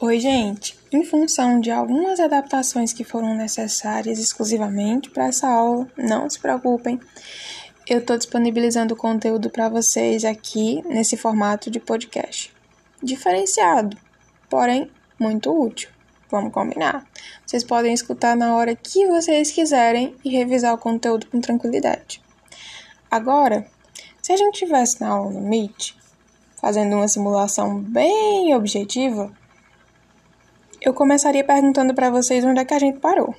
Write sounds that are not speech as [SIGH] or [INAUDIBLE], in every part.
Oi, gente! Em função de algumas adaptações que foram necessárias exclusivamente para essa aula, não se preocupem, eu estou disponibilizando o conteúdo para vocês aqui nesse formato de podcast. Diferenciado, porém muito útil. Vamos combinar. Vocês podem escutar na hora que vocês quiserem e revisar o conteúdo com tranquilidade. Agora, se a gente tivesse na aula no Meet, fazendo uma simulação bem objetiva, eu começaria perguntando para vocês onde é que a gente parou.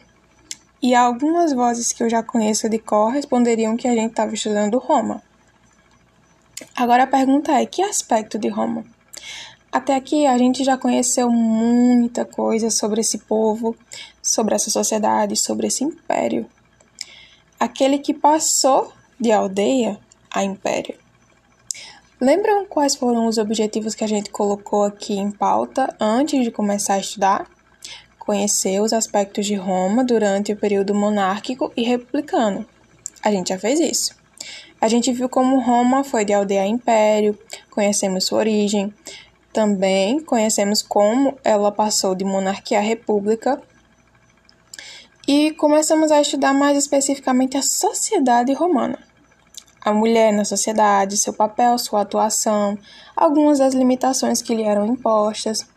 E algumas vozes que eu já conheço de cor responderiam que a gente estava estudando Roma. Agora a pergunta é: que aspecto de Roma? Até aqui a gente já conheceu muita coisa sobre esse povo, sobre essa sociedade, sobre esse império. Aquele que passou de aldeia a império. Lembram quais foram os objetivos que a gente colocou aqui em pauta antes de começar a estudar? Conhecer os aspectos de Roma durante o período monárquico e republicano. A gente já fez isso. A gente viu como Roma foi de aldeia a império, conhecemos sua origem, também conhecemos como ela passou de monarquia a república e começamos a estudar mais especificamente a sociedade romana a mulher na sociedade, seu papel, sua atuação, algumas das limitações que lhe eram impostas.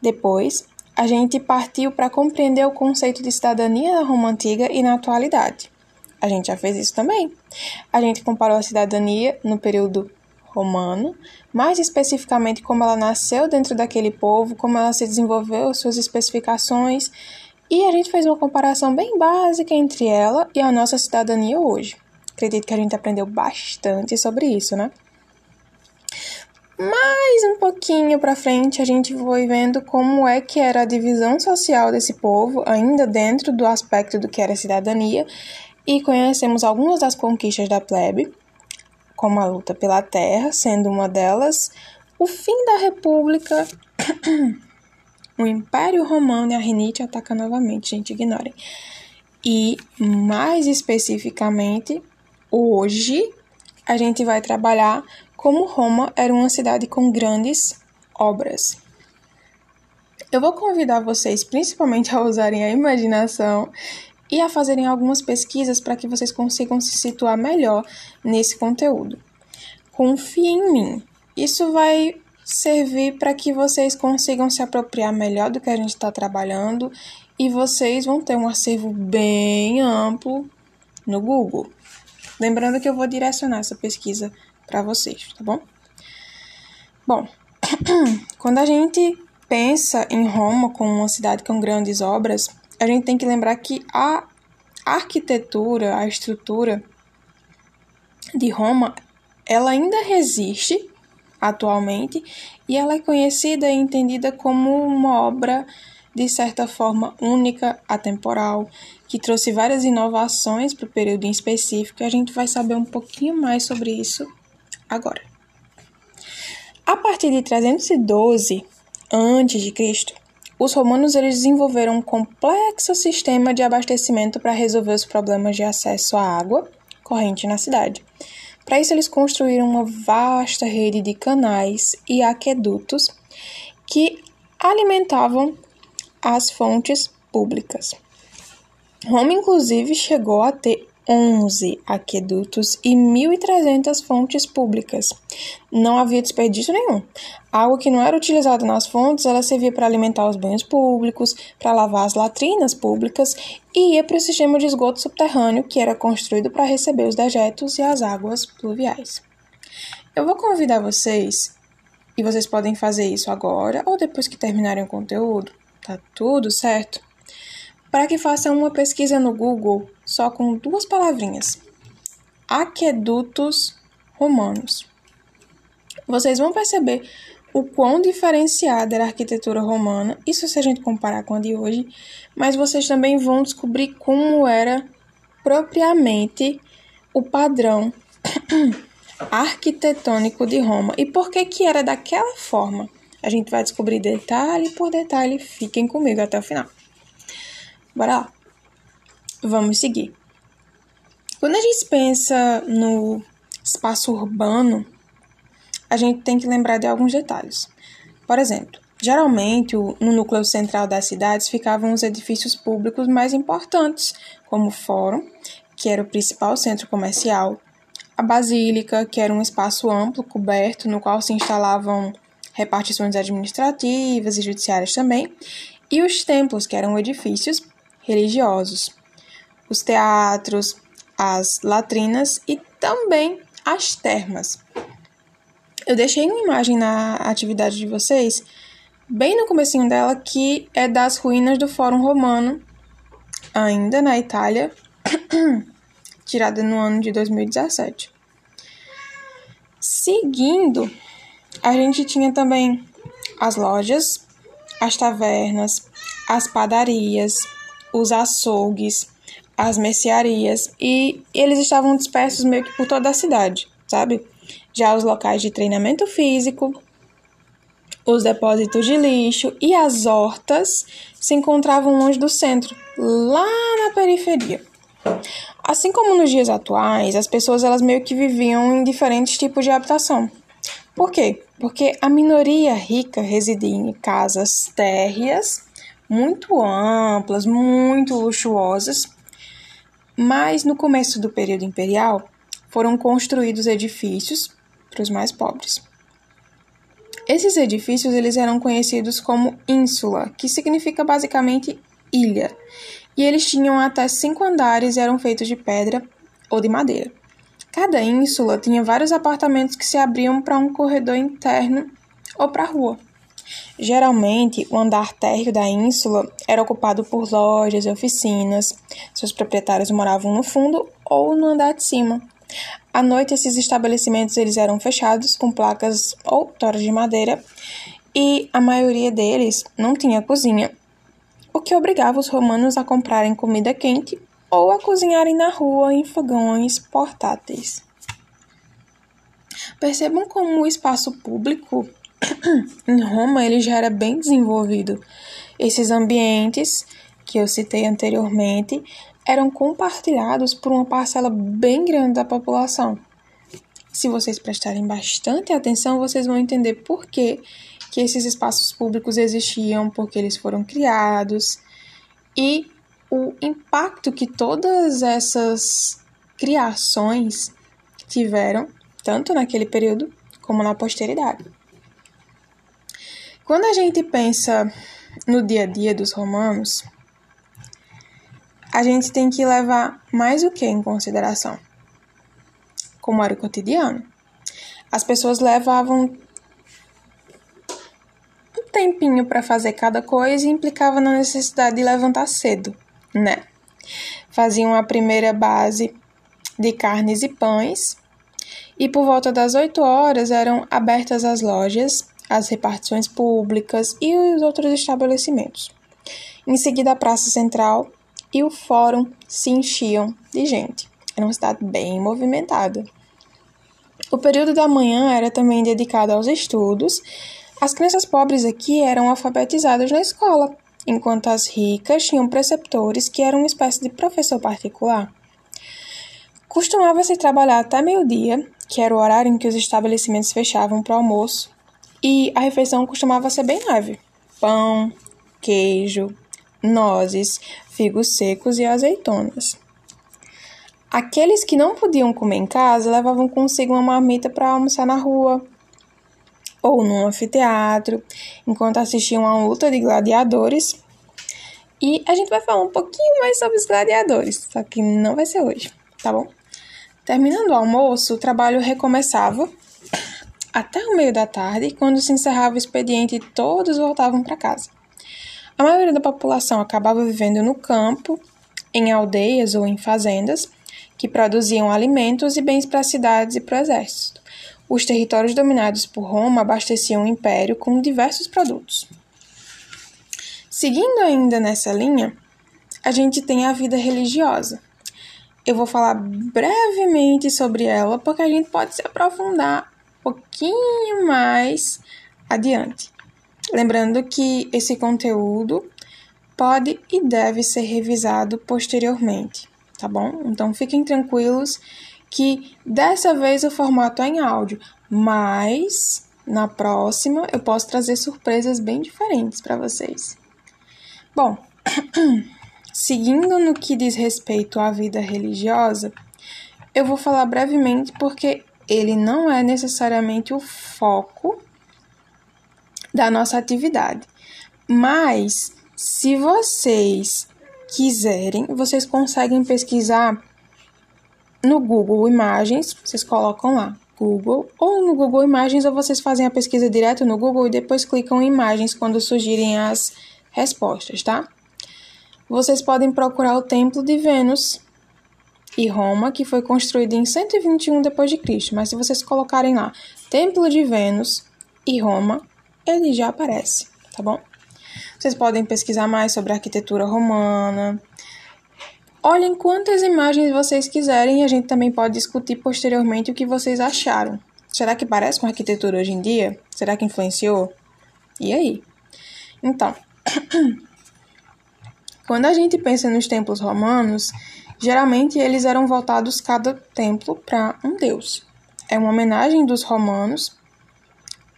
Depois, a gente partiu para compreender o conceito de cidadania na Roma Antiga e na atualidade. A gente já fez isso também. A gente comparou a cidadania no período romano, mais especificamente como ela nasceu dentro daquele povo, como ela se desenvolveu, suas especificações, e a gente fez uma comparação bem básica entre ela e a nossa cidadania hoje. Acredito que a gente aprendeu bastante sobre isso, né? Mais um pouquinho para frente, a gente foi vendo como é que era a divisão social desse povo, ainda dentro do aspecto do que era cidadania, e conhecemos algumas das conquistas da plebe, como a luta pela terra, sendo uma delas, o fim da república, [COUGHS] o Império Romano e a rinite ataca novamente, gente, ignorem. E mais especificamente, Hoje a gente vai trabalhar como Roma era uma cidade com grandes obras. Eu vou convidar vocês principalmente a usarem a imaginação e a fazerem algumas pesquisas para que vocês consigam se situar melhor nesse conteúdo. Confie em mim. Isso vai servir para que vocês consigam se apropriar melhor do que a gente está trabalhando e vocês vão ter um acervo bem amplo no Google. Lembrando que eu vou direcionar essa pesquisa para vocês, tá bom? Bom, [CLEARS THROAT] quando a gente pensa em Roma como uma cidade com grandes obras, a gente tem que lembrar que a arquitetura, a estrutura de Roma, ela ainda resiste atualmente e ela é conhecida e entendida como uma obra de certa forma única, atemporal, que trouxe várias inovações para o período em específico, e a gente vai saber um pouquinho mais sobre isso agora. A partir de 312 a.C., os romanos eles desenvolveram um complexo sistema de abastecimento para resolver os problemas de acesso à água corrente na cidade. Para isso, eles construíram uma vasta rede de canais e aquedutos que alimentavam as fontes públicas. Roma, inclusive, chegou a ter 11 aquedutos e 1.300 fontes públicas. Não havia desperdício nenhum. Água que não era utilizada nas fontes, ela servia para alimentar os banhos públicos, para lavar as latrinas públicas e ia para o sistema de esgoto subterrâneo, que era construído para receber os dejetos e as águas pluviais. Eu vou convidar vocês, e vocês podem fazer isso agora ou depois que terminarem o conteúdo, tá tudo certo? Para que façam uma pesquisa no Google só com duas palavrinhas: aquedutos romanos. Vocês vão perceber o quão diferenciada era a arquitetura romana, isso se a gente comparar com a de hoje, mas vocês também vão descobrir como era propriamente o padrão [CLEARS THROAT] arquitetônico de Roma e por que que era daquela forma. A gente vai descobrir detalhe por detalhe. Fiquem comigo até o final. Bora lá. Vamos seguir. Quando a gente pensa no espaço urbano, a gente tem que lembrar de alguns detalhes. Por exemplo, Geralmente, no núcleo central das cidades ficavam os edifícios públicos mais importantes, como o Fórum, que era o principal centro comercial, a Basílica, que era um espaço amplo, coberto, no qual se instalavam repartições administrativas e judiciárias também, e os templos, que eram edifícios religiosos, os teatros, as latrinas e também as termas. Eu deixei uma imagem na atividade de vocês, bem no comecinho dela, que é das ruínas do Fórum Romano, ainda na Itália, [CLEARS THROAT] tirada no ano de 2017. Seguindo, a gente tinha também as lojas, as tavernas, as padarias, os açougues, as mercearias e eles estavam dispersos meio que por toda a cidade, sabe? Já os locais de treinamento físico, os depósitos de lixo e as hortas se encontravam longe do centro, lá na periferia. Assim como nos dias atuais, as pessoas elas meio que viviam em diferentes tipos de habitação. Por quê? Porque a minoria rica residia em casas térreas, muito amplas, muito luxuosas, mas no começo do período imperial foram construídos edifícios para os mais pobres. Esses edifícios eles eram conhecidos como ínsula, que significa basicamente ilha, e eles tinham até cinco andares e eram feitos de pedra ou de madeira. Cada ínsula tinha vários apartamentos que se abriam para um corredor interno ou para a rua. Geralmente, o andar térreo da ínsula era ocupado por lojas e oficinas. Seus proprietários moravam no fundo ou no andar de cima. À noite, esses estabelecimentos eles eram fechados com placas ou toras de madeira e a maioria deles não tinha cozinha o que obrigava os romanos a comprarem comida quente ou a cozinharem na rua em fogões portáteis. Percebam como o espaço público [CLEARS THROAT] em Roma ele já era bem desenvolvido. Esses ambientes que eu citei anteriormente eram compartilhados por uma parcela bem grande da população. Se vocês prestarem bastante atenção, vocês vão entender por que que esses espaços públicos existiam, porque eles foram criados e o impacto que todas essas criações tiveram, tanto naquele período como na posteridade. Quando a gente pensa no dia a dia dos romanos, a gente tem que levar mais o que em consideração? Como era o cotidiano. As pessoas levavam tempinho para fazer cada coisa e implicava na necessidade de levantar cedo, né? Faziam a primeira base de carnes e pães, e por volta das 8 horas eram abertas as lojas, as repartições públicas e os outros estabelecimentos. Em seguida, a Praça Central e o Fórum se enchiam de gente. Era uma cidade bem movimentada. O período da manhã era também dedicado aos estudos as crianças pobres aqui eram alfabetizadas na escola, enquanto as ricas tinham preceptores que eram uma espécie de professor particular. Costumava-se trabalhar até meio-dia, que era o horário em que os estabelecimentos fechavam para o almoço, e a refeição costumava ser bem leve: pão, queijo, nozes, figos secos e azeitonas. Aqueles que não podiam comer em casa levavam consigo uma marmita para almoçar na rua, ou num anfiteatro, enquanto assistiam a luta de gladiadores. E a gente vai falar um pouquinho mais sobre os gladiadores, só que não vai ser hoje, tá bom? Terminando o almoço, o trabalho recomeçava até o meio da tarde, quando se encerrava o expediente e todos voltavam para casa. A maioria da população acabava vivendo no campo, em aldeias ou em fazendas, que produziam alimentos e bens para as cidades e para o exército. Os territórios dominados por Roma abasteciam o império com diversos produtos. Seguindo ainda nessa linha, a gente tem a vida religiosa. Eu vou falar brevemente sobre ela porque a gente pode se aprofundar um pouquinho mais adiante. Lembrando que esse conteúdo pode e deve ser revisado posteriormente, tá bom? Então fiquem tranquilos que dessa vez o formato é em áudio, mas na próxima eu posso trazer surpresas bem diferentes para vocês. Bom, [CLEARS THROAT] seguindo no que diz respeito à vida religiosa, eu vou falar brevemente porque ele não é necessariamente o foco da nossa atividade. Mas se vocês quiserem, vocês conseguem pesquisar no Google Imagens, vocês colocam lá Google ou no Google Imagens ou vocês fazem a pesquisa direto no Google e depois clicam em imagens quando surgirem as respostas, tá? Vocês podem procurar o Templo de Vênus e Roma, que foi construído em 121 d.C., mas se vocês colocarem lá Templo de Vênus e Roma, ele já aparece, tá bom? Vocês podem pesquisar mais sobre a arquitetura romana. Olhem quantas imagens vocês quiserem e a gente também pode discutir posteriormente o que vocês acharam. Será que parece com a arquitetura hoje em dia? Será que influenciou? E aí? Então, [CLEARS THROAT] quando a gente pensa nos templos romanos, geralmente eles eram voltados cada templo para um deus. É uma homenagem dos romanos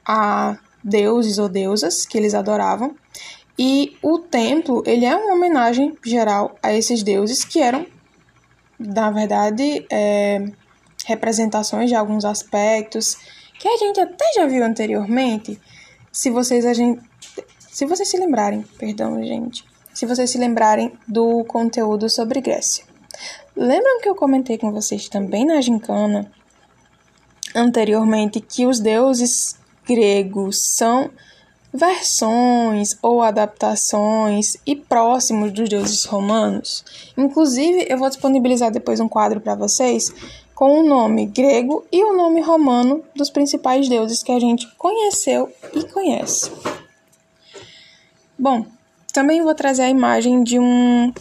a deuses ou deusas que eles adoravam. E o templo, ele é uma homenagem geral a esses deuses que eram, na verdade, é, representações de alguns aspectos que a gente até já viu anteriormente. Se vocês a gente, se vocês se lembrarem, perdão, gente, se vocês se lembrarem do conteúdo sobre Grécia. Lembram que eu comentei com vocês também na gincana anteriormente que os deuses gregos são versões ou adaptações e próximos dos deuses romanos. Inclusive, eu vou disponibilizar depois um quadro para vocês com o nome grego e o nome romano dos principais deuses que a gente conheceu e conhece. Bom, também vou trazer a imagem de um.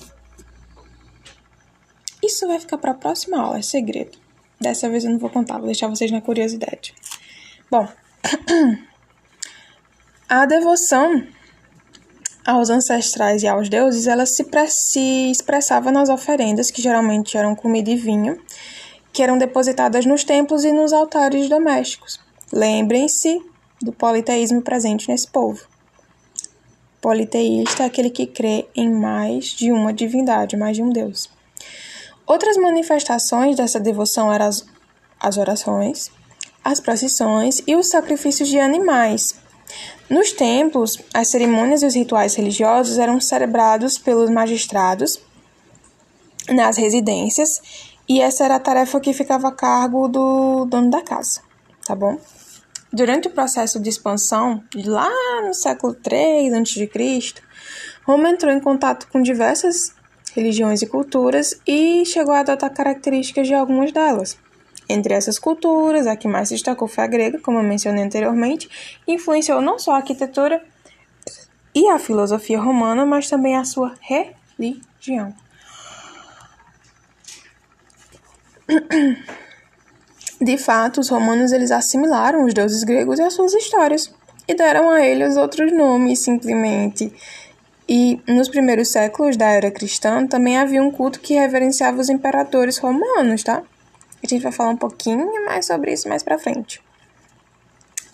Isso vai ficar para a próxima aula, é segredo. Dessa vez eu não vou contar, vou deixar vocês na curiosidade. Bom, [CLEARS THROAT] a devoção aos ancestrais e aos deuses, ela se, se expressava nas oferendas, que geralmente eram comida e vinho, que eram depositadas nos templos e nos altares domésticos. Lembrem-se do politeísmo presente nesse povo. Politeísta é aquele que crê em mais de uma divindade, mais de um Deus. Outras manifestações dessa devoção eram as, as orações, as procissões e os sacrifícios de animais. Nos templos, as cerimônias e os rituais religiosos eram celebrados pelos magistrados nas residências e essa era a tarefa que ficava a cargo do dono da casa, tá bom? Durante o processo de expansão, lá no século III a.C., Roma entrou em contato com diversas religiões e culturas e chegou a adotar características de algumas delas. Entre essas culturas, a que mais se destacou foi a grega, como eu mencionei anteriormente, e influenciou não só a arquitetura e a filosofia romana, mas também a sua religião. De fato, os romanos eles assimilaram os deuses gregos e as suas histórias e deram a eles outros nomes simplesmente. E nos primeiros séculos da era cristã também havia um culto que reverenciava os imperadores romanos, tá? A gente vai falar um pouquinho mais sobre isso mais para frente.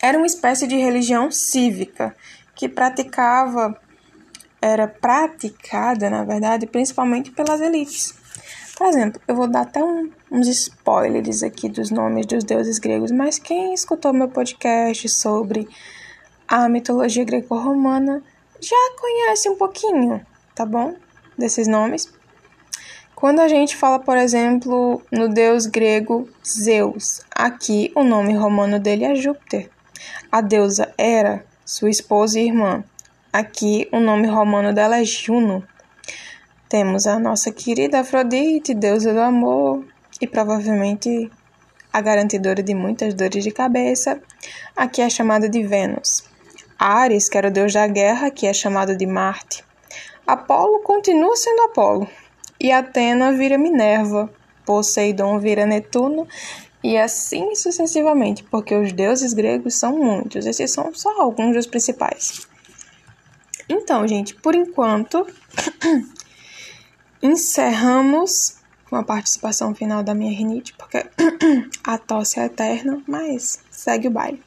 Era uma espécie de religião cívica que praticava era praticada, na verdade, principalmente pelas elites. Por exemplo, eu vou dar até um, uns spoilers aqui dos nomes dos deuses gregos, mas quem escutou meu podcast sobre a mitologia greco-romana já conhece um pouquinho, tá bom? Desses nomes. Quando a gente fala, por exemplo, no deus grego Zeus, aqui o nome romano dele é Júpiter. A deusa Hera, sua esposa e irmã. Aqui o nome romano dela é Juno. Temos a nossa querida Afrodite, deusa do amor e provavelmente a garantidora de muitas dores de cabeça. Aqui é chamada de Vênus. Ares, que era o deus da guerra, que é chamado de Marte. Apolo continua sendo Apolo. E Atena vira Minerva. Poseidon vira Netuno. E assim sucessivamente, porque os deuses gregos são muitos. Esses são só alguns dos principais. Então, gente, por enquanto, [CLEARS THROAT] encerramos com a participação final da minha rinite, porque [CLEARS THROAT] a tosse é eterna, mas segue o baile.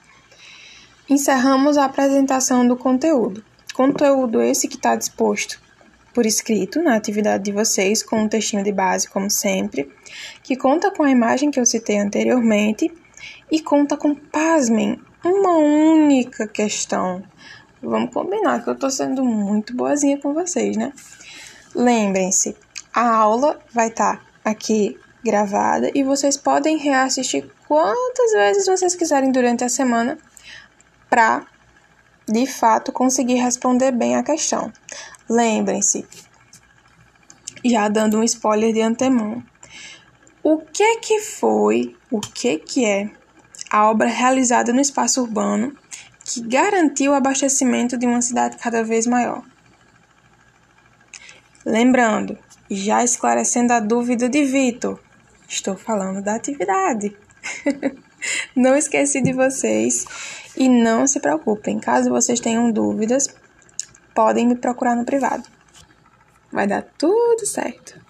Encerramos a apresentação do conteúdo. Conteúdo esse que está disposto por escrito na atividade de vocês, com um textinho de base, como sempre, que conta com a imagem que eu citei anteriormente e conta com, pasmem, uma única questão. Vamos combinar que eu estou sendo muito boazinha com vocês, né? Lembrem-se, a aula vai estar tá aqui gravada e vocês podem reassistir quantas vezes vocês quiserem durante a semana para de fato conseguir responder bem a questão. Lembrem-se, já dando um spoiler de antemão, o que que foi, o que que é a obra realizada no espaço urbano que garantiu o abastecimento de uma cidade cada vez maior? Lembrando, já esclarecendo a dúvida de Vitor, estou falando da atividade. [LAUGHS] não esqueci de vocês e não se preocupem, caso vocês tenham dúvidas, podem me procurar no privado. Vai dar tudo certo.